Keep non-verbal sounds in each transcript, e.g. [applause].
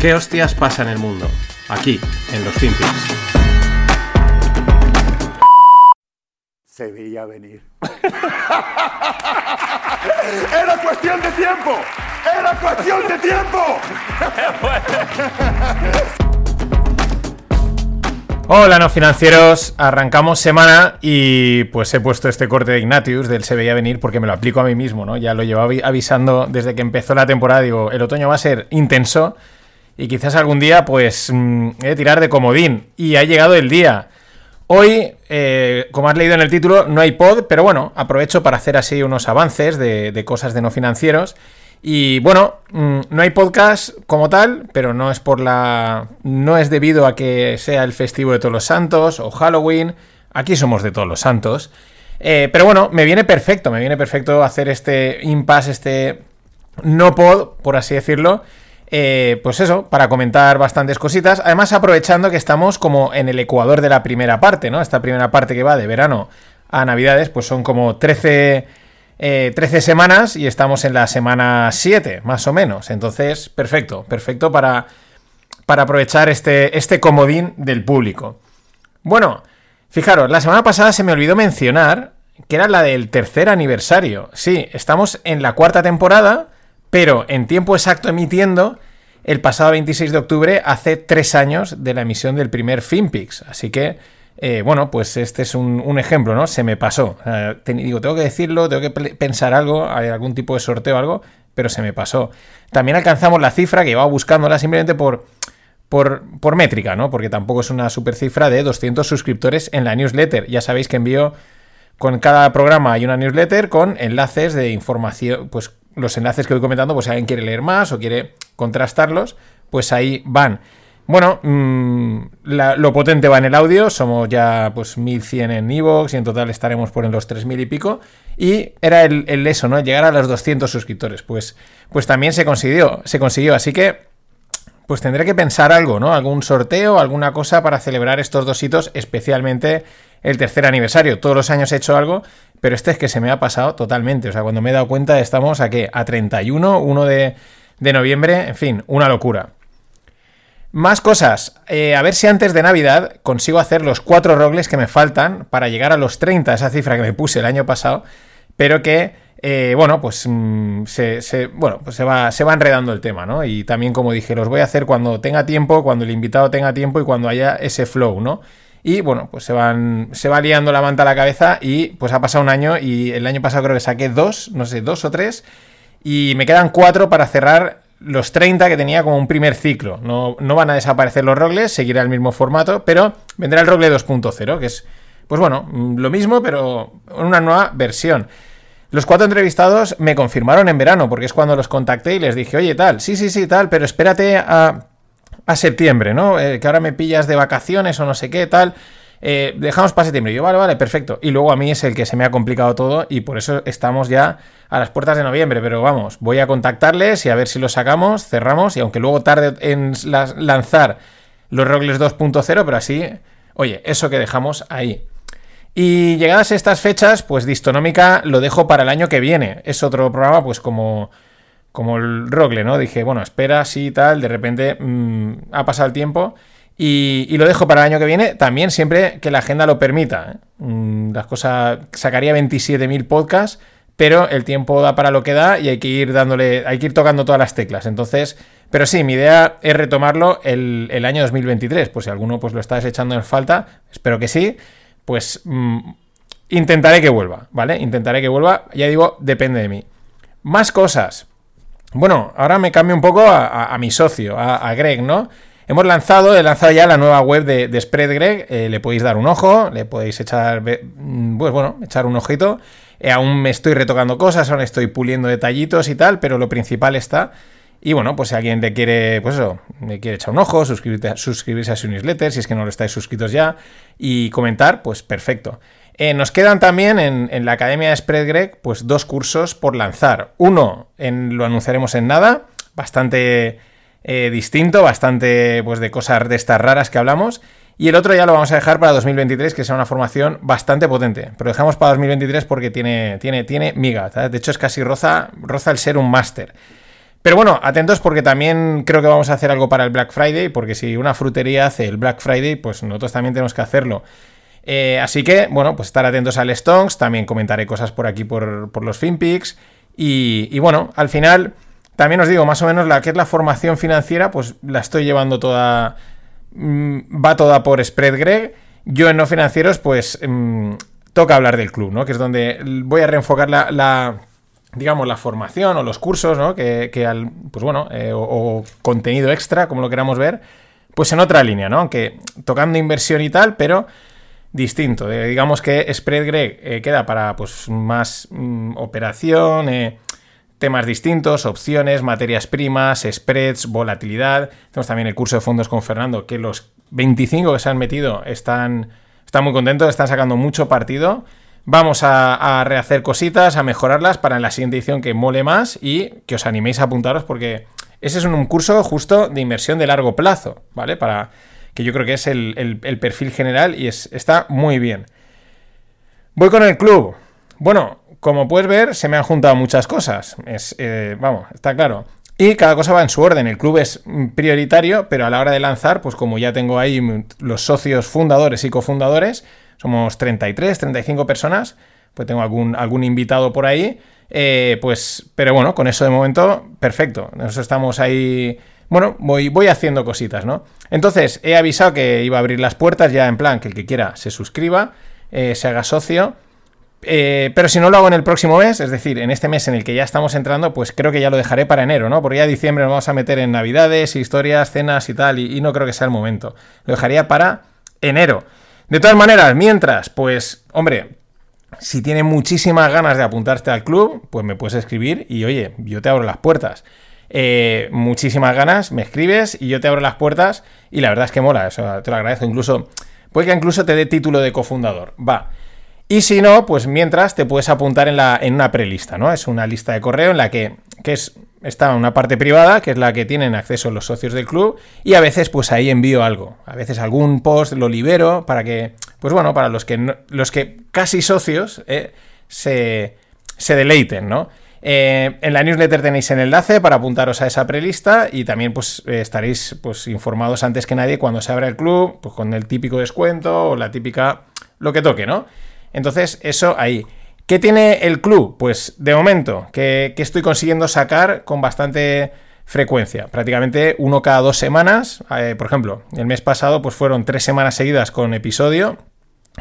¿Qué hostias pasa en el mundo? Aquí, en los Finpics. Se veía venir. [laughs] Era cuestión de tiempo. Era cuestión de tiempo. [laughs] Hola no financieros, arrancamos semana y pues he puesto este corte de Ignatius del Se veía venir porque me lo aplico a mí mismo, ¿no? Ya lo llevaba avisando desde que empezó la temporada, digo, el otoño va a ser intenso y quizás algún día pues mm, de tirar de comodín y ha llegado el día. Hoy, eh, como has leído en el título, no hay pod, pero bueno, aprovecho para hacer así unos avances de, de cosas de no financieros. Y bueno, mm, no hay podcast como tal, pero no es por la. No es debido a que sea el festivo de todos los santos o Halloween. Aquí somos de todos los santos. Eh, pero bueno, me viene perfecto, me viene perfecto hacer este impasse, este no pod, por así decirlo. Eh, pues eso, para comentar bastantes cositas. Además, aprovechando que estamos como en el ecuador de la primera parte, ¿no? Esta primera parte que va de verano a Navidades, pues son como 13 13 eh, semanas y estamos en la semana 7, más o menos. Entonces, perfecto, perfecto para, para aprovechar este, este comodín del público. Bueno, fijaros, la semana pasada se me olvidó mencionar que era la del tercer aniversario. Sí, estamos en la cuarta temporada, pero en tiempo exacto emitiendo el pasado 26 de octubre, hace tres años de la emisión del primer FinPix. Así que eh, bueno, pues este es un, ejemplo, ¿no? Se me pasó. digo, tengo que decirlo, tengo que pensar algo, hay algún tipo de sorteo o algo, pero se me pasó. También alcanzamos la cifra que iba buscándola simplemente por, por, por métrica, ¿no? Porque tampoco es una super cifra de 200 suscriptores en la newsletter. Ya sabéis que envío con cada programa hay una newsletter con enlaces de información, pues los enlaces que voy comentando, pues si alguien quiere leer más o quiere contrastarlos, pues ahí van. Bueno, mm, lo potente va en el audio, somos ya pues 1100 en Evox y en total estaremos por en los 3000 y pico. Y era el, eso, ¿no? Llegar a los 200 suscriptores. Pues, pues también se consiguió, se consiguió. Así que pues tendré que pensar algo, ¿no? Algún sorteo, alguna cosa para celebrar estos dos hitos, especialmente el tercer aniversario. Todos los años he hecho algo, pero este es que se me ha pasado totalmente. O sea, cuando me he dado cuenta estamos a qué? A 31, 1 de, de noviembre, en fin, una locura. Más cosas. Eh, a ver si antes de Navidad consigo hacer los cuatro rogles que me faltan para llegar a los 30, esa cifra que me puse el año pasado, pero que, eh, bueno, pues, mm, se, bueno, pues se, va, se va enredando el tema, ¿no? Y también, como dije, los voy a hacer cuando tenga tiempo, cuando el invitado tenga tiempo y cuando haya ese flow, ¿no? Y bueno, pues se van. Se va liando la manta a la cabeza. Y pues ha pasado un año. Y el año pasado creo que saqué dos, no sé, dos o tres. Y me quedan cuatro para cerrar los 30 que tenía como un primer ciclo. No, van a desaparecer los rogles, seguirá el mismo formato, pero vendrá el rogle 2.0, que es, pues bueno, lo mismo, pero en una nueva versión. Los cuatro entrevistados me confirmaron en verano, porque es cuando los contacté y les dije, oye, tal, sí, sí, sí, tal, pero espérate a, a septiembre, ¿no? Eh, que ahora me pillas de vacaciones o no sé qué, tal. Eh, dejamos para septiembre. Yo, vale, vale, perfecto. Y luego a mí es el que se me ha complicado todo y por eso estamos ya a las puertas de noviembre. Pero vamos, voy a contactarles y a ver si lo sacamos, cerramos. Y aunque luego tarde en lanzar los Rogles 2.0, pero así, oye, eso que dejamos ahí. Y llegadas estas fechas, pues Distonómica lo dejo para el año que viene. Es otro programa, pues como, como el Rogle, ¿no? Dije, bueno, espera, sí, tal, de repente mm, ha pasado el tiempo y, lo dejo para el año que viene, también siempre que la agenda lo permita. ¿eh? Mm, las cosas, sacaría 27.000 podcasts, pero el tiempo da para lo que da y hay que ir dándole, hay que ir tocando todas las teclas. Entonces, pero sí, mi idea es retomarlo el, año 2023. Pues si alguno pues lo está desechando en falta, espero que sí, pues mm, intentaré que vuelva, ¿vale? Intentaré que vuelva, ya digo, depende de mí. Más cosas. Bueno, ahora me cambio un poco a, mi socio, a Greg, ¿no? Hemos lanzado, he lanzado ya la nueva web de, de SpreadGreg, eh, le podéis dar un ojo, le podéis echar, mm, pues bueno, echar un ojito. Eh, aún me estoy retocando cosas, aún estoy puliendo detallitos y tal, pero lo principal está. Y bueno, pues si alguien le quiere, pues eso, le quiere echar un ojo, suscribirse a su newsletter, si es que no lo estáis suscritos ya, y comentar, pues perfecto. Eh, nos quedan también en, la Academia de SpreadGreg, pues dos cursos por lanzar. Uno, lo anunciaremos en nada, bastante eh, distinto, bastante pues de cosas de estas raras que hablamos. Y el otro ya lo vamos a dejar para 2023, que sea una formación bastante potente. Pero dejamos para 2023 porque tiene, tiene, tiene miga. De hecho, es casi roza, roza el ser un máster. Pero bueno, atentos porque también creo que vamos a hacer algo para el Black Friday, porque si una frutería hace el Black Friday, pues nosotros también tenemos que hacerlo. Eh, así que, bueno, pues estar atentos al Stonks, también comentaré cosas por aquí por, los FinPix. Y, y, bueno, al final, también os digo, más o menos la que es la formación financiera, pues la estoy llevando toda. Mm, va toda por Spread Greg. Yo en no financieros, pues mm, toca hablar del club, ¿no? Que es donde voy a reenfocar la digamos, la formación o los cursos, ¿no? Que, que al, pues bueno, eh, o, contenido extra, como lo queramos ver, pues en otra línea, ¿no? Aunque tocando inversión y tal, pero distinto. digamos que Spread Greg eh, queda para, pues, más mm, operación, eh, temas distintos, opciones, materias primas, spreads, volatilidad. Tenemos también el curso de fondos con Fernando, que los 25 que se han metido están, están muy contentos, están sacando mucho partido. Vamos a, rehacer cositas, a mejorarlas para en la siguiente edición que mole más y que os animéis a apuntaros porque ese es un curso justo de inversión de largo plazo, ¿vale? Para que yo creo que es el, perfil general y es, está muy bien. Voy con el club. Bueno, como puedes ver, se me han juntado muchas cosas. Es, eh, vamos, está claro. Y cada cosa va en su orden. El club es prioritario, pero a la hora de lanzar, pues como ya tengo ahí los socios fundadores y cofundadores, somos 33, 35 personas, pues tengo algún, algún invitado por ahí, eh, pues, pero bueno, con eso de momento, perfecto, nosotros estamos ahí, bueno, voy, voy haciendo cositas, ¿no? Entonces, he avisado que iba a abrir las puertas ya en plan que el que quiera se suscriba, eh, se haga socio. Eh, pero si no lo hago en el próximo mes, es decir, en este mes en el que ya estamos entrando, pues creo que ya lo dejaré para enero, ¿no? Porque ya diciembre nos vamos a meter en navidades, historias, cenas y tal, y no creo que sea el momento. Lo dejaría para enero. De todas maneras, mientras, pues, hombre, si tienes muchísimas ganas de apuntarte al club, pues me puedes escribir y oye, yo te abro las puertas. Eh, muchísimas ganas, me escribes y yo te abro las puertas y la verdad es que mola, eso te lo agradezco. Incluso, puede que incluso te dé título de cofundador. Va. Y si no, pues mientras te puedes apuntar en, la, en una prelista, ¿no? Es una lista de correo en la que, que es está una parte privada, que es la que tienen acceso los socios del club, y a veces pues ahí envío algo. A veces algún post lo libero para que, pues bueno, para los que, los que casi socios eh, se, se, deleiten, ¿no? Eh, en la newsletter tenéis el enlace para apuntaros a esa prelista y también pues eh, estaréis pues informados antes que nadie cuando se abra el club, pues con el típico descuento o la típica lo que toque, ¿no? Entonces, eso ahí. ¿Qué tiene el club? Pues de momento, que, estoy consiguiendo sacar con bastante frecuencia, prácticamente uno cada dos semanas. Eh, por ejemplo, el mes pasado pues fueron tres semanas seguidas con episodio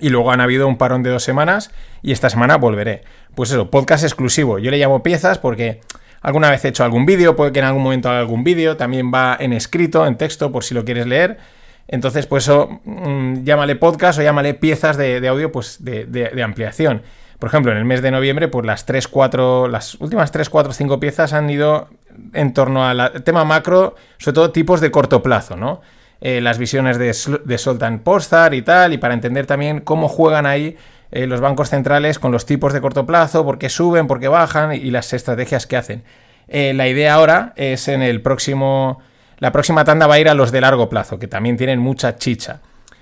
y luego han habido un parón de dos semanas y esta semana volveré. Pues eso, podcast exclusivo. Yo le llamo piezas porque alguna vez he hecho algún vídeo, puede que en algún momento haga algún vídeo, también va en escrito, en texto, por si lo quieres leer. Entonces, pues eso, mm, llámale podcast o llámale piezas de, audio pues de ampliación. Por ejemplo, en el mes de noviembre, pues las 3, 4, las últimas 3, 4, 5 piezas han ido en torno al tema macro, sobre todo tipos de corto plazo, ¿no? Eh, las visiones de, de Soltan Postar y tal, y para entender también cómo juegan ahí eh, los bancos centrales con los tipos de corto plazo, por qué suben, por qué bajan y las estrategias que hacen. Eh, la idea ahora es en el próximo. La próxima tanda va a ir a los de largo plazo, que también tienen mucha chicha.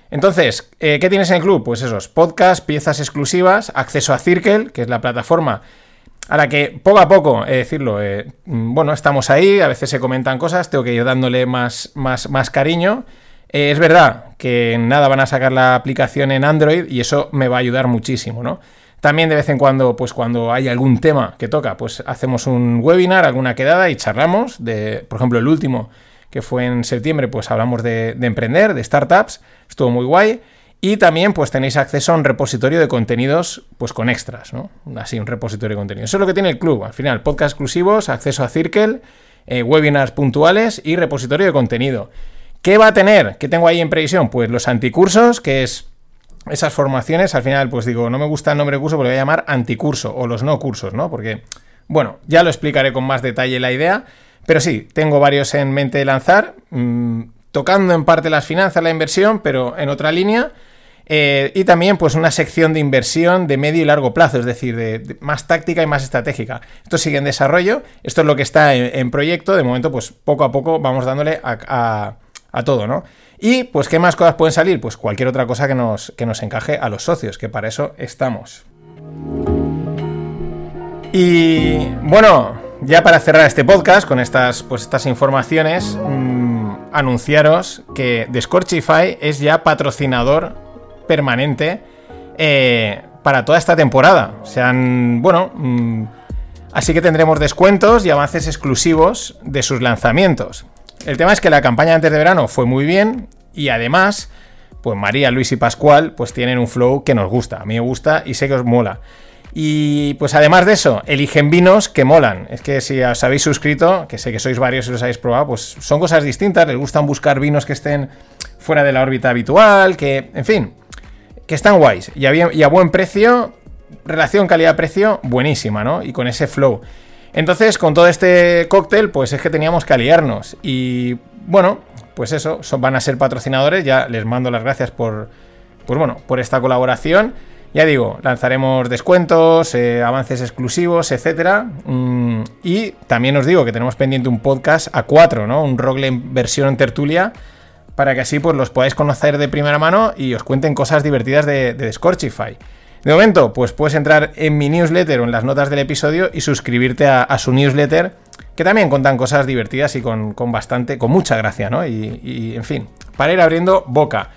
Entonces, ¿qué tienes en el club? Pues esos podcasts, piezas exclusivas, acceso a Circle, que es la plataforma a la que poco a poco, eh, decirlo, eh, mm, bueno, estamos ahí, a veces se comentan cosas, tengo que ir dándole más, más, más cariño. es verdad que nada van a sacar la aplicación en Android y eso me va a ayudar muchísimo, ¿no? También de vez en cuando, pues cuando hay algún tema que toca, pues hacemos un webinar, alguna quedada y charlamos. De, por ejemplo, el último que fue en septiembre, pues hablamos de, emprender, de startups, estuvo muy guay. Y también pues tenéis acceso a un repositorio de contenidos pues con extras, ¿no? Así, un repositorio de contenidos. Eso es lo que tiene el club. Al final, podcast exclusivos, acceso a Circle, eh, webinars puntuales y repositorio de contenido. ¿Qué va a tener? ¿Qué tengo ahí en previsión? Pues los anticursos, que es esas formaciones. Al final, pues digo, no me gusta el nombre de curso, pero lo voy a llamar anticurso o los no cursos, ¿no? Porque, bueno, ya lo explicaré con más detalle la idea. Pero sí, tengo varios en mente de lanzar, mm, tocando en parte las finanzas, la inversión, pero en otra línea. Eh, y también pues una sección de inversión de medio y largo plazo, es decir, de, más táctica y más estratégica. Esto sigue en desarrollo, esto es lo que está en, proyecto, de momento pues poco a poco vamos dándole a, todo, ¿no? Y pues qué más cosas pueden salir, pues cualquier otra cosa que nos, que nos encaje a los socios, que para eso estamos. Y bueno, ya para cerrar este podcast con estas, pues, estas informaciones, mmm, anunciaros que Scorchify es ya patrocinador permanente eh, para toda esta temporada. O sea, bueno, mmm, así que tendremos descuentos y avances exclusivos de sus lanzamientos. El tema es que la campaña antes de verano fue muy bien y además, pues María, Luis y Pascual pues tienen un flow que nos gusta. A mí me gusta y sé que os mola. Y pues además de eso, eligen vinos que molan. Es que si os habéis suscrito, que sé que sois varios y los habéis probado, pues son cosas distintas. Les gustan buscar vinos que estén fuera de la órbita habitual, que, en fin, que están guays. Y a, buen precio, relación calidad-precio, buenísima, ¿no? Y con ese flow. Entonces, con todo este cóctel, pues es que teníamos que aliarnos. Y bueno, pues eso, son, van a ser patrocinadores. Ya les mando las gracias por, pues bueno, por esta colaboración. Ya digo, lanzaremos descuentos, eh, avances exclusivos, etcétera. Mm, y también os digo que tenemos pendiente un podcast a cuatro, ¿no? Un Rogle versión en tertulia. Para que así pues los podáis conocer de primera mano y os cuenten cosas divertidas de, Scorchify. De momento, pues puedes entrar en mi newsletter o en las notas del episodio y suscribirte a, su newsletter, que también contan cosas divertidas y con, con bastante, con mucha gracia, ¿no? Y, en fin, para ir abriendo boca.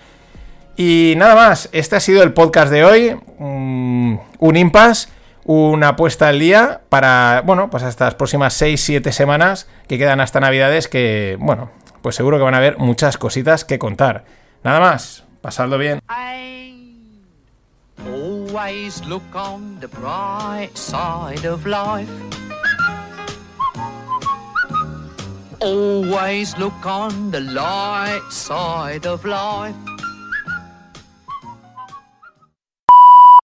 Y nada más, este ha sido el podcast de hoy. Un, un impasse, una apuesta al día para, bueno, pues estas próximas 6-7 semanas que quedan hasta Navidades, que, bueno, pues seguro que van a haber muchas cositas que contar. Nada más, pasadlo bien. Always look on the bright side of life. Always look on the light side of life.